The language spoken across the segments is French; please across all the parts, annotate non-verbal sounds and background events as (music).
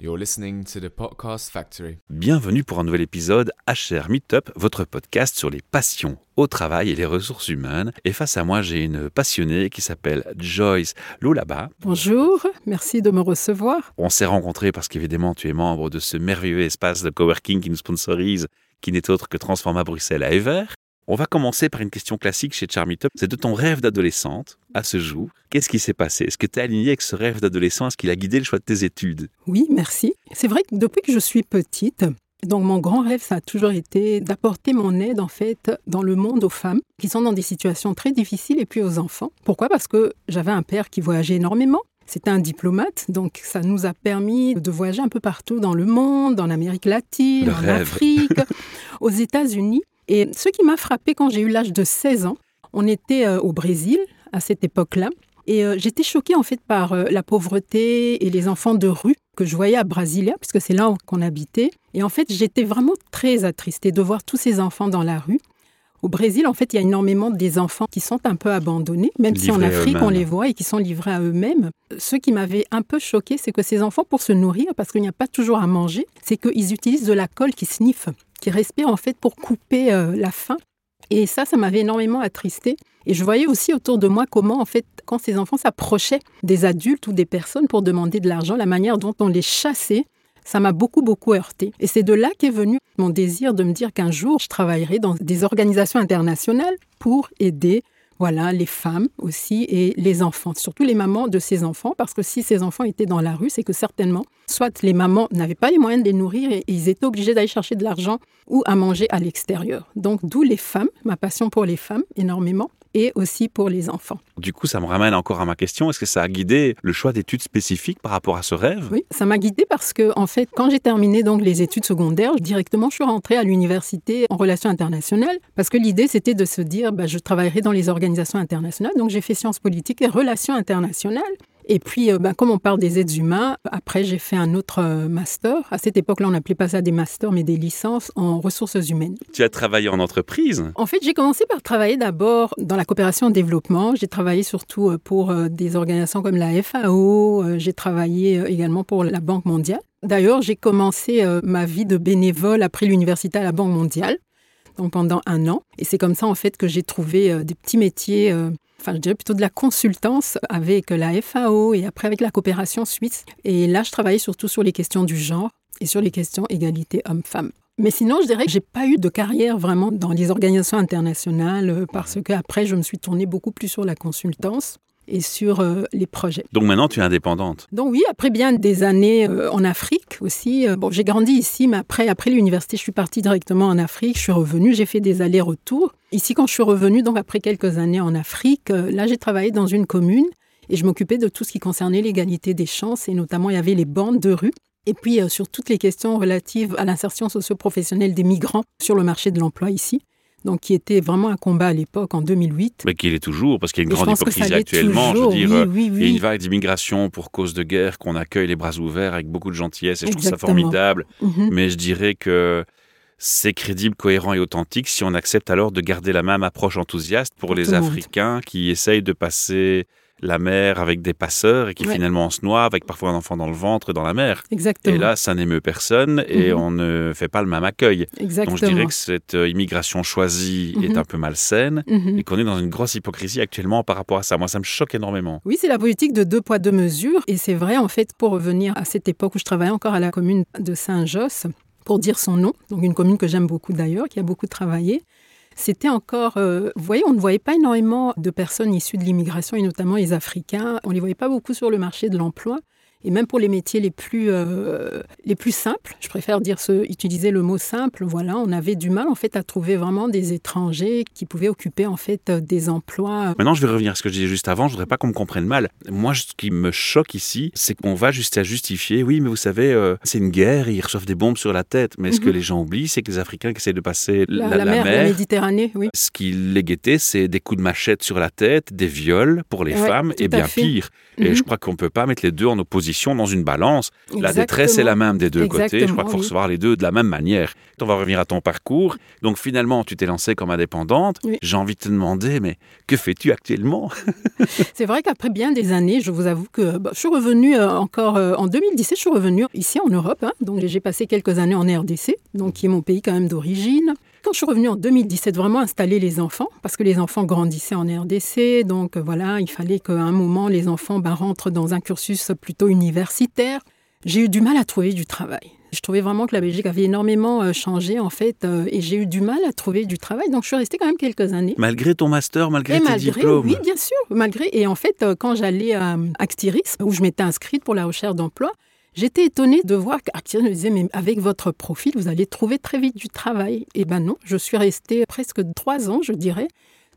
You're listening to the Podcast Factory. Bienvenue pour un nouvel épisode HR Meetup, votre podcast sur les passions au travail et les ressources humaines. Et face à moi, j'ai une passionnée qui s'appelle Joyce Loulaba. Bonjour, merci de me recevoir. On s'est rencontrés parce qu'évidemment, tu es membre de ce merveilleux espace de coworking qui nous sponsorise, qui n'est autre que Transforma Bruxelles à Ever. On va commencer par une question classique chez Charmeetup. C'est de ton rêve d'adolescente à ce jour. Qu'est-ce qui s'est passé? Est-ce que tu es aligné avec ce rêve d'adolescent? Est-ce qu'il a guidé le choix de tes études? Oui, merci. C'est vrai que depuis que je suis petite, donc mon grand rêve, ça a toujours été d'apporter mon aide en fait dans le monde aux femmes qui sont dans des situations très difficiles et puis aux enfants. Pourquoi? Parce que j'avais un père qui voyageait énormément. C'était un diplomate, donc ça nous a permis de voyager un peu partout dans le monde, en Amérique latine, Le en rêve. Afrique, (laughs) aux États-Unis. Et ce qui m'a frappé quand j'ai eu l'âge de 16 ans, on était euh, au Brésil à cette époque-là. Et euh, j'étais choquée en fait par euh, la pauvreté et les enfants de rue que je voyais à Brasilia, puisque c'est là qu'on habitait. Et en fait, j'étais vraiment très attristée de voir tous ces enfants dans la rue. Au Brésil, en fait, il y a énormément des enfants qui sont un peu abandonnés, même si en Afrique, on les voit et qui sont livrés à eux-mêmes. Ce qui m'avait un peu choqué, c'est que ces enfants, pour se nourrir, parce qu'il n'y a pas toujours à manger, c'est qu'ils utilisent de la colle qui sniffe, qui respire en fait pour couper euh, la faim. Et ça, ça m'avait énormément attristée. Et je voyais aussi autour de moi comment, en fait, quand ces enfants s'approchaient des adultes ou des personnes pour demander de l'argent, la manière dont on les chassait, ça m'a beaucoup, beaucoup heurté. Et c'est de là qu'est venu mon désir de me dire qu'un jour, je travaillerai dans des organisations internationales pour aider voilà, les femmes aussi et les enfants, surtout les mamans de ces enfants, parce que si ces enfants étaient dans la rue, c'est que certainement, soit les mamans n'avaient pas les moyens de les nourrir et ils étaient obligés d'aller chercher de l'argent ou à manger à l'extérieur. Donc, d'où les femmes, ma passion pour les femmes énormément, et aussi pour les enfants. Du coup, ça me ramène encore à ma question. Est-ce que ça a guidé le choix d'études spécifiques par rapport à ce rêve? Oui, ça m'a guidée parce que, en fait, quand j'ai terminé donc les études secondaires, directement, je suis rentrée à l'université en relations internationales parce que l'idée, c'était de se dire, bah, je travaillerai dans les organisations internationales. Donc, j'ai fait sciences politiques et relations internationales. Et puis, bah, comme on parle des aides humains, après, j'ai fait un autre euh, master. À cette époque-là, on n'appelait pas ça des masters, mais des licences en ressources humaines. Tu as travaillé en entreprise? En fait, j'ai commencé par travailler d'abord dans la coopération au développement. J'ai travaillé surtout euh, pour des organisations comme la FAO. J'ai travaillé également pour la Banque mondiale. D'ailleurs, j'ai commencé ma vie de bénévole après l'université à la Banque mondiale, donc pendant un an. Et c'est comme ça, en fait, que j'ai trouvé euh, des petits métiers, euh, enfin, je dirais plutôt de la consultance avec la FAO et après avec la coopération suisse. Et là, je travaillais surtout sur les questions du genre et sur les questions égalité homme-femme. Mais sinon, je dirais que j'ai pas eu de carrière vraiment dans les organisations internationales euh, parce qu'après, je me suis tournée beaucoup plus sur la consultance et sur euh, les projets. Donc maintenant, tu es indépendante. Donc oui, après bien des années euh, en Afrique aussi. euh, bon, j'ai grandi ici, mais après, après l'université, je suis partie directement en Afrique. Je suis revenue, j'ai fait des allers-retours. Ici, quand je suis revenue, donc après quelques années en Afrique, là, j'ai travaillé dans une commune et je m'occupais de tout ce qui concernait l'égalité des chances et notamment, il y avait les bandes de rue. Et puis euh, sur toutes les questions relatives à l'insertion socio-professionnelle des migrants sur le marché de l'emploi ici. Donc, qui était vraiment un combat à l'époque, en 2008. Mais qu'il est toujours, parce qu'il y a une Et grande hypocrisie actuellement. toujours, je veux dire, oui, euh, oui, il y a une oui. vague d'immigration pour cause de guerre qu'on accueille les bras ouverts avec beaucoup de gentillesse et je trouve ça Exactement. formidable. Mhm. Mais je dirais que c'est crédible, cohérent et authentique si on accepte alors de garder la même approche enthousiaste pour Pour les monde. Africains qui essayent de passer la mer avec des passeurs et qui Ouais. finalement se noient avec parfois un enfant dans le ventre dans la mer. Exactement. Et là, ça n'émeut personne et Mhm. on ne fait pas le même accueil. Exactement. Donc je dirais que cette euh, immigration choisie est Mhm. un peu malsaine Mhm. et qu'on est dans une grosse hypocrisie actuellement par rapport à ça. Moi, ça me choque énormément. Oui, c'est la politique de deux poids, deux mesures. Et c'est vrai, en fait, pour revenir à cette époque où je travaillais encore à la commune de Saint-Josse, pour dire son nom, donc une commune que j'aime beaucoup d'ailleurs, qui a beaucoup travaillé, c'était encore, euh, vous voyez, on ne voyait pas énormément de personnes issues de l'immigration et notamment les Africains. On ne les voyait pas beaucoup sur le marché de l'emploi. Et même pour les métiers les plus, euh, les plus simples, je préfère dire ce, utiliser le mot simple, voilà, on avait du mal en fait à trouver vraiment des étrangers qui pouvaient occuper en fait euh, des emplois. Maintenant, je vais revenir à ce que je disais juste avant. Je voudrais pas qu'on me comprenne mal. Moi, ce qui me choque ici, c'est qu'on va jusqu'à justifier. Oui, mais vous savez, euh, c'est une guerre ils reçoivent des bombes sur la tête. Mais ce que Mhm. les gens oublient, c'est que les Africains qui essaient de passer La, la, la la mer, Méditerranée, oui. ce qui les guettait, c'est des coups de machette sur la tête, des viols pour les Ouais, femmes et à bien pire. Et Mhm. je crois qu'on peut pas mettre les deux en opposition position dans une balance. La détresse est la même des deux côtés. Je crois qu'il faut oui. recevoir les deux de la même manière. On va revenir à ton parcours. Donc finalement, tu t'es lancée comme indépendante. Oui. J'ai envie de te demander, mais que fais-tu actuellement? (laughs) C'est vrai qu'après bien des années, je vous avoue que bah, je suis revenue euh, encore euh, en 2017, je suis revenue ici en Europe. hein. donc j'ai passé quelques années en RDC, donc qui est mon pays quand même d'origine. Quand je suis revenue en 2017, vraiment installer les enfants, parce que les enfants grandissaient en RDC, donc euh, voilà, il fallait qu'à un moment les enfants bah, rentrent dans un cursus plutôt universitaire. J'ai eu du mal à trouver du travail. Je trouvais vraiment que la Belgique avait énormément euh, changé en fait, euh, et j'ai eu du mal à trouver du travail. Donc je suis restée quand même quelques années. Malgré ton master, malgré Et tes malgré, diplômes oui, bien sûr, malgré. Et en fait, quand j'allais à Actiris, où je m'étais inscrite pour la recherche d'emploi, j'étais étonnée de voir qu'Actiris me disait, mais avec votre profil, vous allez trouver très vite du travail. Et ben non, je suis restée presque trois ans, je dirais,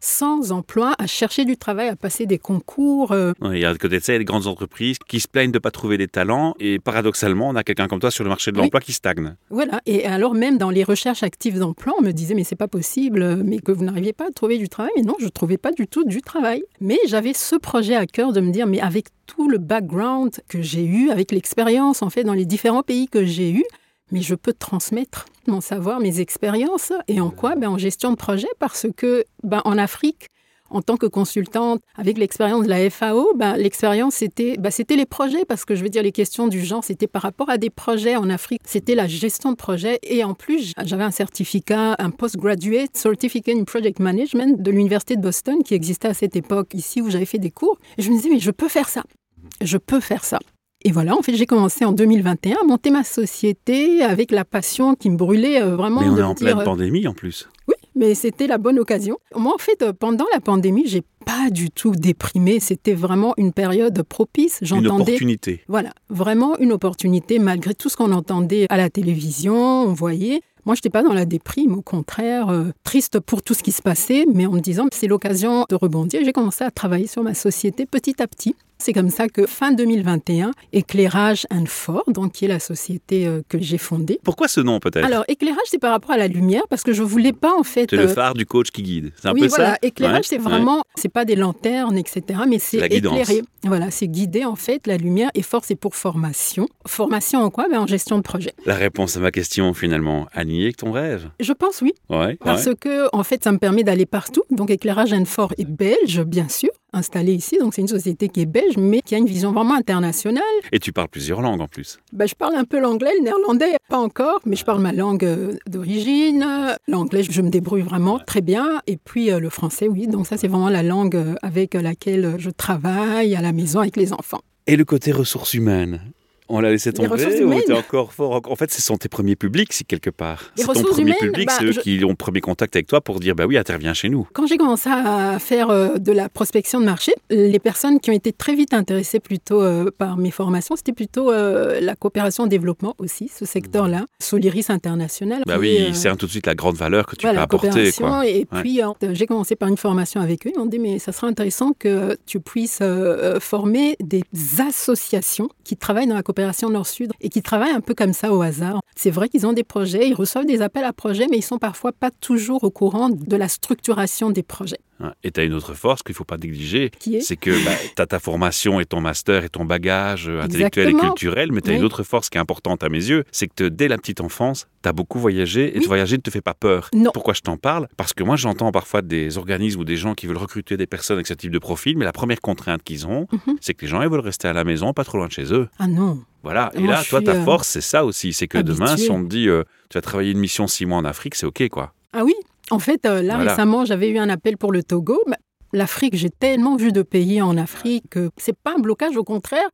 sans emploi, à chercher du travail, à passer des concours. euh, Il y a à côté de ça, il y a des grandes entreprises qui se plaignent de ne pas trouver des talents. Et paradoxalement, on a quelqu'un comme toi sur le marché de Oui. l'emploi qui stagne. Voilà. Et alors même dans les recherches actives d'emploi, on me disait mais c'est pas possible, euh, mais que vous n'arriviez pas à trouver du travail. Mais non, je trouvais pas du tout du travail. Mais j'avais ce projet à cœur de me dire mais avec tout le background que j'ai eu, avec l'expérience en fait dans les différents pays que j'ai eu, mais je peux transmettre mon savoir, mes expériences et en quoi? Ben, En gestion de projet parce que ben, en Afrique. En tant que consultante, avec l'expérience de la FAO, ben, l'expérience c'était ben, c'était les projets parce que je veux dire les questions du genre c'était par rapport à des projets en Afrique, c'était la gestion de projet et en plus j'avais un certificat, un postgraduate certificate in project management de l'université de Boston qui existait à cette époque ici où j'avais fait des cours et je me disais mais je peux faire ça, je peux faire ça. Et voilà, en fait, j'ai commencé en 2021 à monter ma société avec la passion qui me brûlait euh, vraiment. Mais on de est en dire, pleine euh, pandémie en plus. oui, mais c'était la bonne occasion. Moi, en fait, euh, pendant la pandémie, j'ai pas du tout déprimé. C'était vraiment une période propice. Une J'entendais. opportunité. Voilà, vraiment une opportunité malgré tout ce qu'on entendait à la télévision, on voyait. Moi, je n'étais pas dans la déprime, au contraire, euh, triste pour tout ce qui se passait, mais en me disant c'est l'occasion de rebondir. J'ai commencé à travailler sur ma société petit à petit. C'est comme ça que fin 2021, Éclairage and Fort, donc qui est la société euh, que j'ai fondée. Pourquoi ce nom peut-être? Alors, éclairage, c'est par rapport à la lumière, parce que je voulais pas en fait. C'est le euh, phare du coach qui guide. C'est un oui, peu voilà. ça Éclairage, Ouais, c'est ouais. vraiment, c'est pas des lanternes, etc., mais c'est éclairé. Voilà, c'est guider en fait la lumière. Et fort, c'est pour formation. Formation en quoi? Ben, En gestion de projet. La réponse à ma question finalement, aligné avec ton rêve? Je pense oui, Ouais. parce ouais. que en fait, ça me permet d'aller partout. Donc, éclairage Fort est belge, bien sûr, installé ici. Donc, c'est une société qui est belge, mais qui a une vision vraiment internationale. Et tu parles plusieurs langues en plus. Ben, je parle un peu l'anglais, le néerlandais, pas encore, mais je parle ma langue euh, d'origine. L'anglais, je me débrouille vraiment très bien. Et puis euh, le français, oui. Donc ça, c'est vraiment la langue euh, avec laquelle je travaille à la maison avec les enfants. Et le côté ressources humaines on l'a laissé tomber ou t'es encore fort En fait, ce sont tes premiers publics, si quelque part. Les C'est ton premier humaines, public, bah, c'est eux je- qui ont le premier contact avec toi pour dire bah oui, interviens chez nous. Quand j'ai commencé à faire euh, de la prospection de marché, les personnes qui ont été très vite intéressées plutôt euh, par mes formations, c'était plutôt euh, la coopération développement aussi, ce secteur-là, Soliris International. Bah oui, euh, c'est tout de suite la grande valeur que tu Voilà, peux apporter. Quoi. Et Ouais. puis, j'ai commencé par une formation avec eux. M'ont dit, mais ça serait intéressant que tu puisses former des associations qui travaillent dans la coopération Nord-Sud et qui travaillent un peu comme ça au hasard. C'est vrai qu'ils ont des projets, ils reçoivent des appels à projets, mais ils sont parfois pas toujours au courant de la structuration des projets. Hein. Et tu as une autre force qu'il ne faut pas négliger, c'est que bah, tu as ta formation et ton master et ton bagage euh, intellectuel et culturel, mais tu as une autre force qui est importante à mes yeux, c'est que te- dès la petite enfance, tu as beaucoup voyagé et Oui. te voyager ne te fait pas peur. Non. Pourquoi je t'en parle? Parce que moi, j'entends parfois des organismes ou des gens qui veulent recruter des personnes avec ce type de profil, mais la première contrainte qu'ils ont, Mhm. c'est que les gens ils veulent rester à la maison, pas trop loin de chez eux. Ah non, Voilà. Et là, toi, ta euh, force, c'est ça aussi. C'est que demain, si on te dit, euh, tu vas travailler une mission six mois en Afrique, c'est OK, quoi. Ah oui, en fait, euh, là Voilà. récemment, j'avais eu un appel pour le Togo. Bah, L'Afrique, j'ai tellement vu de pays en Afrique que c'est pas un blocage, au contraire.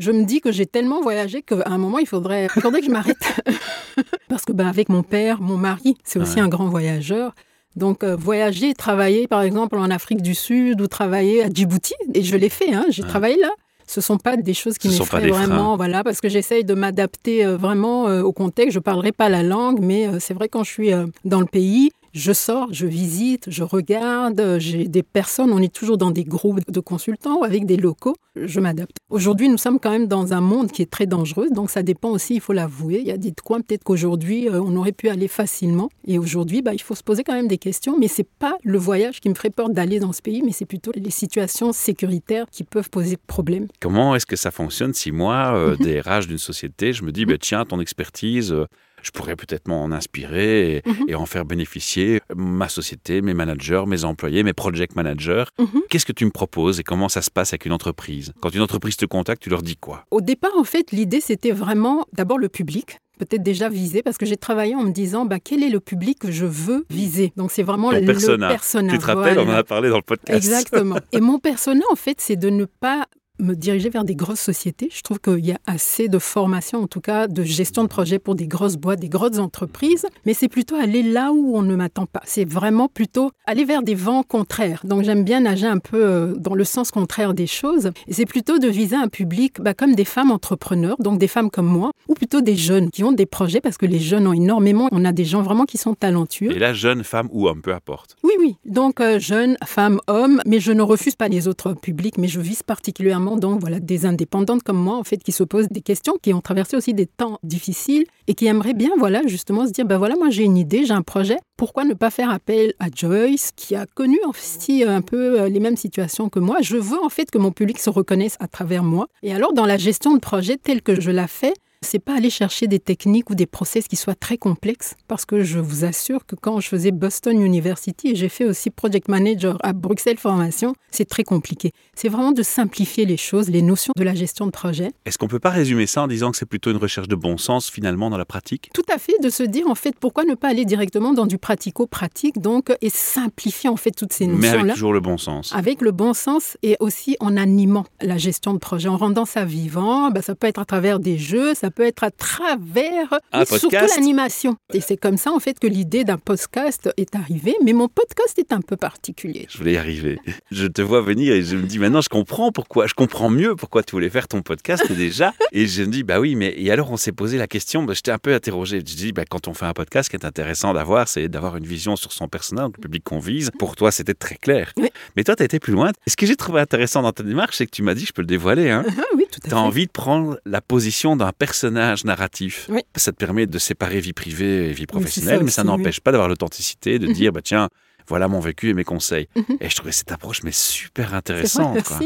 Je me dis que j'ai tellement voyagé qu'à un moment, il faudrait, il faudrait que je m'arrête. (laughs) Parce que bah, avec mon père, mon mari, c'est aussi Ouais. un grand voyageur. Donc, euh, voyager, travailler, par exemple, en Afrique du Sud ou travailler à Djibouti, et je l'ai fait, hein, j'ai Ouais. travaillé là. Ce sont pas des choses qui m'effraient freins. vraiment, voilà, parce que j'essaye de m'adapter euh, vraiment euh, au contexte. Je parlerai pas la langue, mais euh, c'est vrai quand je suis dans le pays, Je sors, je visite, je regarde, j'ai des personnes, on est toujours dans des groupes de consultants ou avec des locaux, je m'adapte. Aujourd'hui, nous sommes quand même dans un monde qui est très dangereux, donc ça dépend aussi, il faut l'avouer. Il y a des coins peut-être qu'aujourd'hui, euh, on aurait pu aller facilement. Et aujourd'hui, bah, il faut se poser quand même des questions, mais c'est pas le voyage qui me ferait peur d'aller dans ce pays, mais c'est plutôt les situations sécuritaires qui peuvent poser problème. Comment est-ce que ça fonctionne si moi, euh, Mhm. des RH d'une société, je me dis, bah, tiens, ton expertise, euh, je pourrais peut-être m'en inspirer et, Mhm. et en faire bénéficier ma société, mes managers, mes employés, mes project managers. Mhm. Qu'est-ce que tu me proposes et comment ça se passe avec une entreprise? Quand une entreprise te contacte, tu leur dis quoi? Au départ, en fait, l'idée, c'était vraiment d'abord le public peut-être déjà visé parce que j'ai travaillé en me disant bah, quel est le public que je veux viser? Donc c'est vraiment Ton le persona. persona. Tu te rappelles, on en a parlé dans le podcast. Exactement. Et mon persona, en fait, c'est de ne pas me diriger vers des grosses sociétés. Je trouve qu'il y a assez de formation, en tout cas, de gestion de projet pour des grosses boîtes, des grosses entreprises, mais c'est plutôt aller là où on ne m'attend pas. C'est vraiment plutôt aller vers des vents contraires. Donc j'aime bien nager un peu euh, dans le sens contraire des choses. Et c'est plutôt de viser un public bah, comme des femmes entrepreneurs, donc des femmes comme moi, ou plutôt des jeunes qui ont des projets, parce que les jeunes ont énormément, on a des gens vraiment qui sont talentueux. Et là, jeune, femme ou homme, peu importe. Oui, oui. Donc, euh, jeunes, femmes, hommes, mais je ne refuse pas les autres publics, mais je vise particulièrement donc voilà des indépendantes comme moi en fait qui se posent des questions, qui ont traversé aussi des temps difficiles et qui aimeraient bien voilà justement se dire ben voilà moi j'ai une idée, j'ai un projet, pourquoi ne pas faire appel à Joyce qui a connu aussi un peu euh, les mêmes situations que moi. Je veux en fait que mon public se reconnaisse à travers moi. Et alors dans la gestion de projet telle que je la fais, c'est pas aller chercher des techniques ou des process qui soient très complexes, parce que je vous assure que quand je faisais Boston University et j'ai fait aussi project manager à Bruxelles Formation, c'est très compliqué. C'est vraiment de simplifier les choses, les notions de la gestion de projet. Est-ce qu'on peut pas résumer ça en disant que c'est plutôt une recherche de bon sens finalement dans la pratique? Tout à fait, de se dire en fait pourquoi ne pas aller directement dans du pratico-pratique donc et simplifier en fait toutes ces Mais avec notions-là toujours le bon sens. avec le bon sens et aussi en animant la gestion de projet, en rendant ça vivant. Ben, ça peut être à travers des jeux, ça peut être à travers Un mais surtout l'animation. Et c'est comme ça en fait que l'idée d'un podcast est arrivée. Mais mon podcast est un peu particulier. Je voulais y arriver. Je te vois venir et je me dis maintenant je comprends pourquoi, je comprends mieux pourquoi tu voulais faire ton podcast déjà. Et je me dis bah oui, mais et alors on s'est posé la question, bah, j'étais un peu interrogé. Je dis bah, quand on fait un podcast, ce qui est intéressant d'avoir, c'est d'avoir une vision sur son personnage, le public qu'on vise. Pour toi, c'était très clair. Oui. Mais toi, tu as été plus loin. Et ce que j'ai trouvé intéressant dans ta démarche, c'est que tu m'as dit, je peux le dévoiler, hein, Ah oui, tout à tu as envie de prendre la position d'un personnage narratif. Oui. Ça te permet de séparer vie privée et vie professionnelle, ça mais ça n'empêche pas d'avoir l'authenticité, de Mhm. dire, bah tiens, voilà mon vécu et mes conseils. Mhm. Et je trouvais cette approche mais super vrai, intéressante. quoi.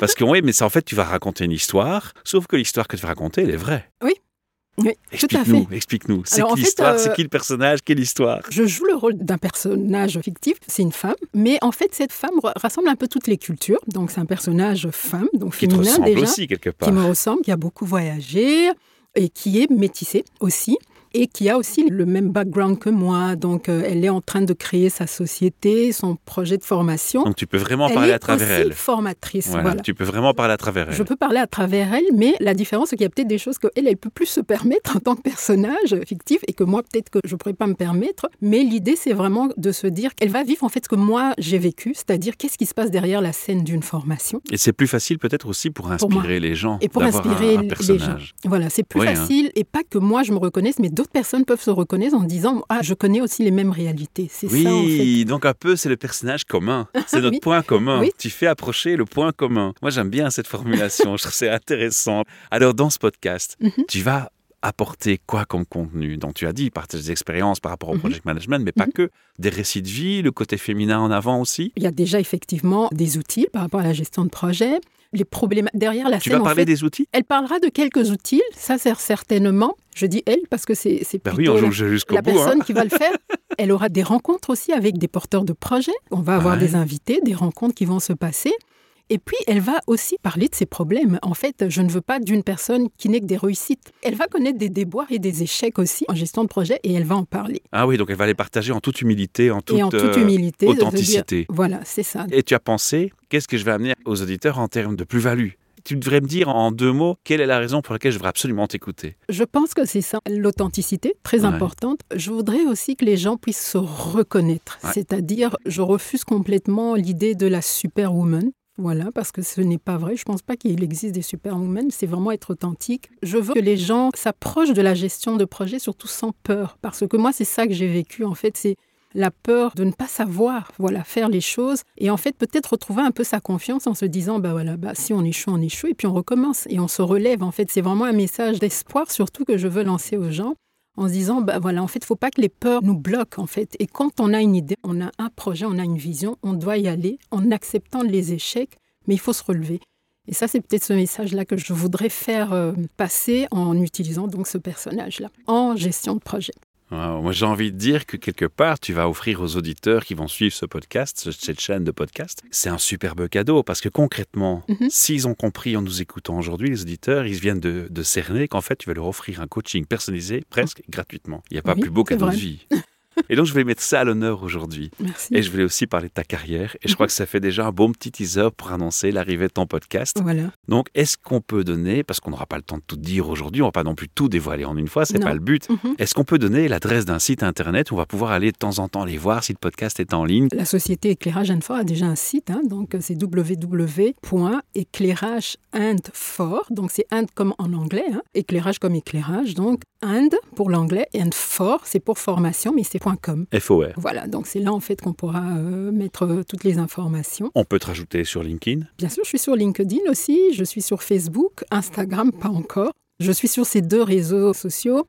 Parce que oui, mais ça, en fait, tu vas raconter une histoire, sauf que l'histoire que tu vas raconter, elle est vraie. Oui, Explique-nous, explique-nous. C'est qui l'histoire? Euh, C'est qui le personnage? Quelle histoire? Je joue le rôle d'un personnage fictif, c'est une femme, mais en fait cette femme ra- rassemble un peu toutes les cultures, donc c'est un personnage femme, donc Qui te féminin ressemble déjà, aussi quelque part. qui me ressemble, qui a beaucoup voyagé et qui est métissée aussi. Et qui a aussi le même background que moi. Donc, euh, elle est en train de créer sa société, son projet de formation. Donc tu peux vraiment elle parler à travers aussi elle. formatrice. Voilà, Voilà. Tu peux vraiment parler à travers elle. Je peux parler à travers elle, mais la différence, c'est qu'il y a peut-être des choses qu'elle, elle peut plus se permettre en tant que personnage fictif et que moi, peut-être que je ne pourrais pas me permettre. Mais l'idée, c'est vraiment de se dire qu'elle va vivre en fait ce que moi, j'ai vécu, c'est-à-dire qu'est-ce qui se passe derrière la scène d'une formation. Et c'est plus facile peut-être aussi pour inspirer les gens. Et pour un- inspirer un, les personnage. Voilà, c'est plus Oui, hein. facile et pas que moi, je me reconnaisse, mais d'autres personnes peuvent se reconnaître en disant Ah, je connais aussi les mêmes réalités. C'est Oui, ça, en fait. donc un peu, c'est le personnage commun. C'est (laughs) notre Oui. point commun. Oui. Tu fais approcher le point commun. Moi, j'aime bien cette formulation. je trouve c'est intéressant. Alors, dans ce podcast, Mhm. tu vas apporter quoi comme contenu Donc, tu as dit, partage des expériences par rapport au Mhm. project management, mais pas Mhm. que. Des récits de vie, le côté féminin en avant aussi. Il y a déjà effectivement des outils par rapport à la gestion de projet. Les problèmes derrière la Tu scène, vas en parler fait, des outils? Elle parlera de quelques outils, ça sert certainement. Je dis elle parce que c'est c'est Ben oui, plutôt la, la bout. hein. personne qui va le faire. (laughs) Elle aura des rencontres aussi avec des porteurs de projets. On va avoir Ouais. des invités, des rencontres qui vont se passer. Et puis, elle va aussi parler de ses problèmes. En fait, je ne veux pas d'une personne qui n'ait que des réussites. Elle va connaître des déboires et des échecs aussi en gestion de projet et elle va en parler. Ah oui, donc elle va les partager en toute humilité, en toute, et en toute euh, humilité. dire, authenticité. voilà, c'est ça. Et tu as pensé, qu'est-ce que je vais amener aux auditeurs en termes de plus-value? Tu devrais me dire en deux mots, quelle est la raison pour laquelle je devrais absolument t'écouter? Je pense que c'est ça, l'authenticité, très Ouais. importante. Je voudrais aussi que les gens puissent se reconnaître. Ouais. C'est-à-dire, je refuse complètement l'idée de la superwoman. Voilà, parce que ce n'est pas vrai. Je ne pense pas qu'il existe des superwomen. C'est vraiment être authentique. Je veux que les gens s'approchent de la gestion de projet, surtout sans peur. Parce que moi, c'est ça que j'ai vécu. En fait, c'est la peur de ne pas savoir, voilà, faire les choses, et en fait peut-être retrouver un peu sa confiance en se disant, bah voilà, bah si on échoue, on échoue, et puis on recommence et on se relève. En fait, c'est vraiment un message d'espoir surtout que je veux lancer aux gens en se disant, bah voilà, en fait, il faut pas que les peurs nous bloquent, en fait. Et quand on a une idée, on a un projet, on a une vision, on doit y aller en acceptant les échecs, mais il faut se relever. Et ça, c'est peut-être ce message-là que je voudrais faire euh, passer en utilisant donc ce personnage-là en gestion de projet. Moi, j'ai envie de dire que quelque part, tu vas offrir aux auditeurs qui vont suivre ce podcast, cette chaîne de podcast, c'est un superbe cadeau parce que concrètement, Mhm. s'ils ont compris en nous écoutant aujourd'hui, les auditeurs, ils viennent de, de cerner qu'en fait, tu vas leur offrir un coaching personnalisé presque gratuitement. Il n'y a pas Oui, plus beau cadeau de vrai. vie. (laughs) Et donc, je vais mettre ça à l'honneur aujourd'hui. Merci. Et je voulais aussi parler de ta carrière. Et je crois que ça fait déjà un bon petit teaser pour annoncer l'arrivée de ton podcast. Voilà. Donc, est-ce qu'on peut donner, parce qu'on n'aura pas le temps de tout dire aujourd'hui, on va pas non plus tout dévoiler en une fois, c'est pas le but. Mhm. Est-ce qu'on peut donner l'adresse d'un site internet où on va pouvoir aller de temps en temps les voir si le podcast est en ligne? La société Éclairage and For a déjà un site, hein, donc c'est www.éclairageandfor, donc c'est and comme en anglais, hein, éclairage comme éclairage, donc and pour l'anglais and for c'est pour formation, mais c'est .com. FOR Voilà, donc c'est là en fait qu'on pourra euh, mettre euh, toutes les informations. On peut te rajouter sur LinkedIn. Bien sûr, je suis sur LinkedIn aussi, je suis sur Facebook, Instagram pas encore. Je suis sur ces deux réseaux sociaux.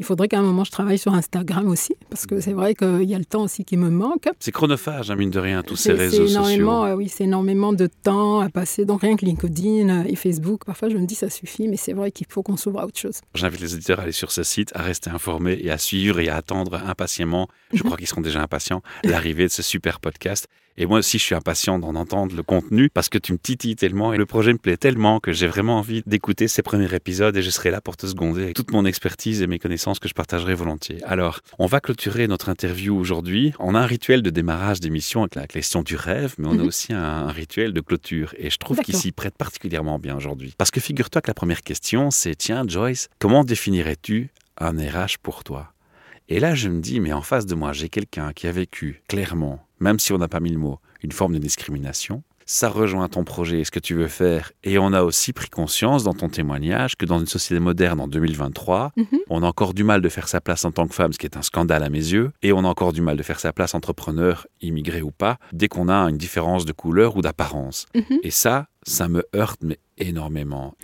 Il faudrait qu'à un moment je travaille sur Instagram aussi, parce que c'est vrai qu'il y a le temps aussi qui me manque. C'est chronophage, hein, mine de rien, tous ces réseaux énormément, sociaux. euh, oui, c'est énormément de temps à passer. Donc rien que LinkedIn euh, et Facebook, parfois je me dis ça suffit, mais c'est vrai qu'il faut qu'on s'ouvre à autre chose. J'invite les auditeurs à aller sur ce site, à rester informés et à suivre et à attendre impatiemment, je (laughs) crois qu'ils seront déjà impatients, l'arrivée de ce super podcast. Et moi aussi, je suis impatient d'en entendre le contenu parce que tu me titilles tellement et le projet me plaît tellement que j'ai vraiment envie d'écouter ces premiers épisodes et je serai là pour te seconder avec toute mon expertise et mes connaissances que je partagerai volontiers. Alors, on va clôturer notre interview aujourd'hui. On a un rituel de démarrage d'émission avec la question du rêve, mais on a Mhm. aussi un, un rituel de clôture et je trouve qu'il s'y prête particulièrement bien aujourd'hui. Parce que figure-toi que la première question, c'est tiens, Joyce, comment définirais-tu un RH pour toi? Et là, je me dis, mais en face de moi, j'ai quelqu'un qui a vécu clairement, même si on n'a pas mis le mot, une forme de discrimination. Ça rejoint ton projet et ce que tu veux faire. Et on a aussi pris conscience dans ton témoignage que dans une société moderne en 2023, Mhm. on a encore du mal de faire sa place en tant que femme, ce qui est un scandale à mes yeux. Et on a encore du mal de faire sa place entrepreneur, immigré ou pas, dès qu'on a une différence de couleur ou d'apparence. Mhm. Et ça, ça me heurte mais énormément.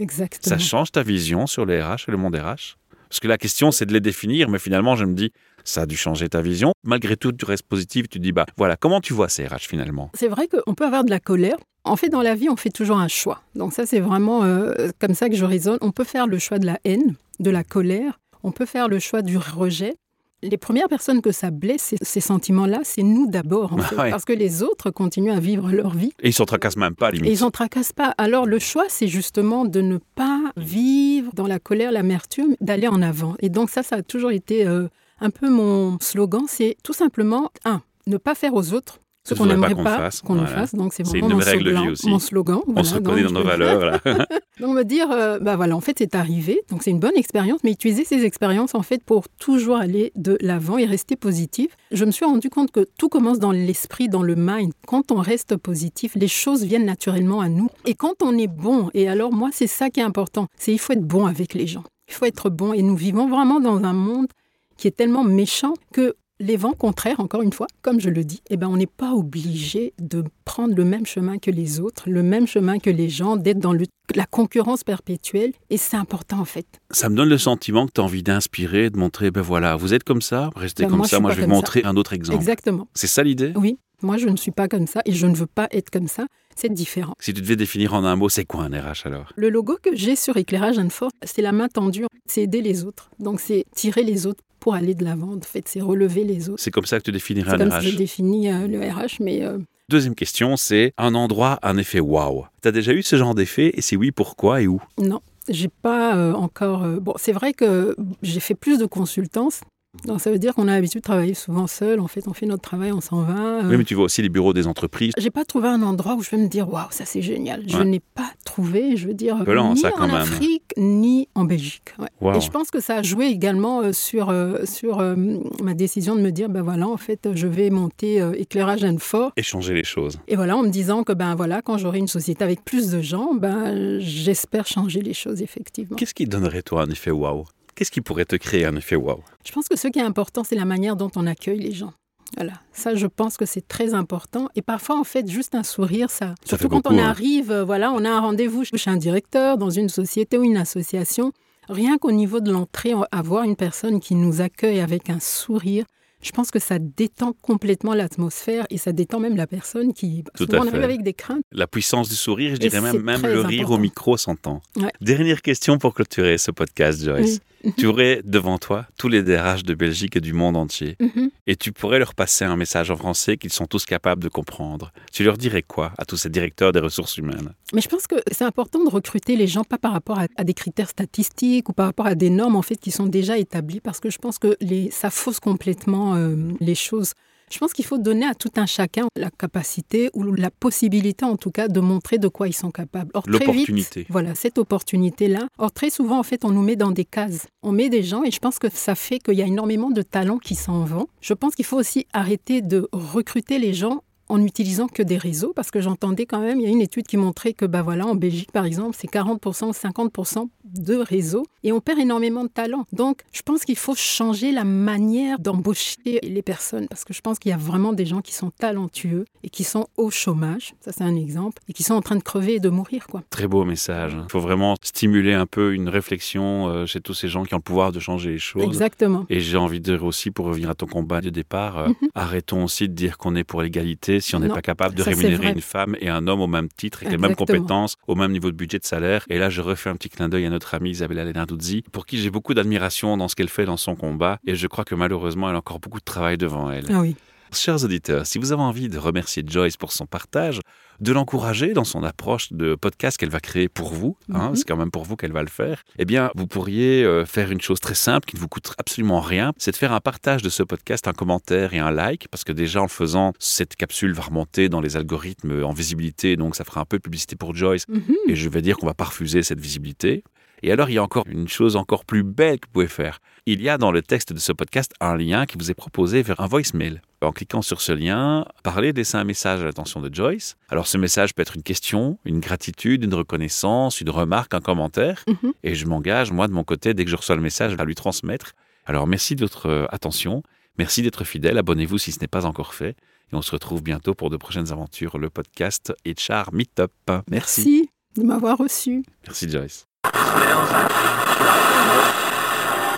Exactement. Ça change ta vision sur les RH et le monde RH Parce que la question, c'est de les définir, mais finalement, je me dis, ça a dû changer ta vision. Malgré tout, tu restes positif, tu dis, bah voilà, comment tu vois ces RH finalement? C'est vrai qu'on peut avoir de la colère. En fait, dans la vie, on fait toujours un choix. Donc ça, c'est vraiment euh, comme ça que je raisonne. On peut faire le choix de la haine, de la colère. On peut faire le choix du rejet. Les premières personnes que ça blesse, ces, sentiments-là, c'est nous d'abord, en Ah fait, ouais. parce que les autres continuent à vivre leur vie. Et ils s'en tracassent même pas, limite. Et ils n'en tracassent pas. Alors le choix, c'est justement de ne pas vivre dans la colère, l'amertume, d'aller en avant. Et donc ça, ça a toujours été euh, un peu mon slogan. C'est tout simplement, un, ne pas faire aux autres ce qu'on n'aimerait pas qu'on voilà. fasse. Donc c'est vraiment mon, slogan, aussi. mon slogan. On se reconnaît dans nos valeurs. Là. (laughs) (laughs) donc me dire, euh, bah voilà, en fait c'est arrivé, donc c'est une bonne expérience, mais utiliser ces expériences en fait pour toujours aller de l'avant et rester positif. Je me suis rendu compte que tout commence dans l'esprit, dans le mind. Quand on reste positif, les choses viennent naturellement à nous. Et quand on est bon, et alors moi c'est ça qui est important, c'est il faut être bon avec les gens. Il faut être bon et nous vivons vraiment dans un monde qui est tellement méchant que les vents contraires, encore une fois, comme je le dis, eh ben, on n'est pas obligé de prendre le même chemin que les autres, le même chemin que les gens, d'être dans le- la concurrence perpétuelle. Et c'est important, en fait. Ça me donne le sentiment que tu as envie d'inspirer, de montrer, ben voilà, vous êtes comme ça, restez Ben, comme moi, ça, moi je vais ça. montrer un autre exemple. Exactement. C'est ça l'idée? Oui, moi, je ne suis pas comme ça et je ne veux pas être comme ça. C'est différent. Si tu devais définir en un mot, c'est quoi un RH alors? Le logo que j'ai sur Éclairage Fort, c'est la main tendue. C'est aider les autres. Donc, c'est tirer les autres pour aller de l'avant. En fait, c'est relever les autres. C'est comme ça que tu définirais C'est un comme RH si je définis euh, le RH, mais euh, Deuxième question, c'est un endroit, un effet waouh. Tu as déjà eu ce genre d'effet et si oui, pourquoi et où? Non, j'ai pas euh, encore. euh, bon, c'est vrai que j'ai fait plus de consultance. Donc ça veut dire qu'on a l'habitude de travailler souvent seul. En fait, on fait notre travail, on s'en va. euh. Oui, mais tu vois aussi les bureaux des entreprises. J'ai pas trouvé un endroit où je vais me dire waouh, ça c'est génial. Je Ouais. n'ai pas trouvé, je veux dire, ni ça, en même. Afrique ni en Belgique. ouais. Et je pense que ça a joué également euh, sur, euh, sur euh, ma décision de me dire ben voilà, en fait, je vais monter euh, éclairage fort. Échanger les choses. Et voilà, en me disant que ben voilà, quand j'aurai une société avec plus de gens, ben j'espère changer les choses effectivement. Qu'est-ce qui donnerait toi un effet waouh? Qu'est-ce qui pourrait te créer un effet wow? Je pense que ce qui est important, c'est la manière dont on accueille les gens. Voilà, ça je pense que c'est très important. Et parfois, en fait, juste un sourire, ça. Ça Surtout fait quand beaucoup, on hein. arrive, euh, voilà, on a un rendez-vous chez un directeur, dans une société ou une association. Rien qu'au niveau de l'entrée, avoir une personne qui nous accueille avec un sourire, je pense que ça détend complètement l'atmosphère et ça détend même la personne qui. Tout souvent, on arrive avec des craintes. La puissance du sourire, je Et dirais même, même le rire au micro s'entend. Ouais. Dernière question pour clôturer ce podcast, Joyce. Tu aurais devant toi tous les DRH de Belgique et du monde entier. Mhm. Et tu pourrais leur passer un message en français qu'ils sont tous capables de comprendre. Tu leur dirais quoi à tous ces directeurs des ressources humaines? Mais je pense que c'est important de recruter les gens pas par rapport à, à des critères statistiques ou par rapport à des normes en fait qui sont déjà établies parce que je pense que les, ça fausse complètement euh, les choses. Je pense qu'il faut donner à tout un chacun la capacité ou la possibilité en tout cas de montrer de quoi ils sont capables. Or, très vite, voilà, cette opportunité-là. Or, très souvent, en fait, on nous met dans des cases. On met des gens et je pense que ça fait qu'il y a énormément de talents qui s'en vont. Je pense qu'il faut aussi arrêter de recruter les gens en n'utilisant que des réseaux, parce que j'entendais quand même, il y a une étude qui montrait que, bah voilà, en Belgique, par exemple, c'est 40% ou 50% de réseaux, et on perd énormément de talents. Donc, je pense qu'il faut changer la manière d'embaucher les personnes, parce que je pense qu'il y a vraiment des gens qui sont talentueux et qui sont au chômage, ça c'est un exemple, et qui sont en train de crever et de mourir, quoi. Très beau message. Il faut vraiment stimuler un peu une réflexion euh, chez tous ces gens qui ont le pouvoir de changer les choses. Exactement. Et j'ai envie de dire aussi, pour revenir à ton combat de départ, euh, Mhm. arrêtons aussi de dire qu'on est pour l'égalité si on n'est pas capable de ça, rémunérer une femme et un homme au même titre, avec les mêmes compétences, au même niveau de budget de salaire. Et là, je refais un petit clin d'œil à notre amie Isabella Lenarduzzi, pour qui j'ai beaucoup d'admiration dans ce qu'elle fait dans son combat. Et je crois que malheureusement, elle a encore beaucoup de travail devant elle. Ah oui. Chers auditeurs, si vous avez envie de remercier Joyce pour son partage, de l'encourager dans son approche de podcast qu'elle va créer pour vous, hein, Mhm. c'est quand même pour vous qu'elle va le faire, eh bien, vous pourriez euh, faire une chose très simple qui ne vous coûte absolument rien, c'est de faire un partage de ce podcast, un commentaire et un like, parce que déjà en le faisant, cette capsule va remonter dans les algorithmes en visibilité, donc ça fera un peu de publicité pour Joyce, Mhm. et je vais dire qu'on va pas refuser cette visibilité. Et alors, il y a encore une chose encore plus belle que vous pouvez faire. Il y a dans le texte de ce podcast un lien qui vous est proposé vers un voicemail. En cliquant sur ce lien, parlez, laissez un message à l'attention de Joyce. Alors, ce message peut être une question, une gratitude, une reconnaissance, une remarque, un commentaire. Mhm. Et je m'engage, moi, de mon côté, dès que je reçois le message, à lui transmettre. Alors, merci de votre euh, attention. Merci d'être fidèle. Abonnez-vous si ce n'est pas encore fait. Et on se retrouve bientôt pour de prochaines aventures, le podcast HR Meetup. Merci. Merci de m'avoir reçu. Merci Joyce.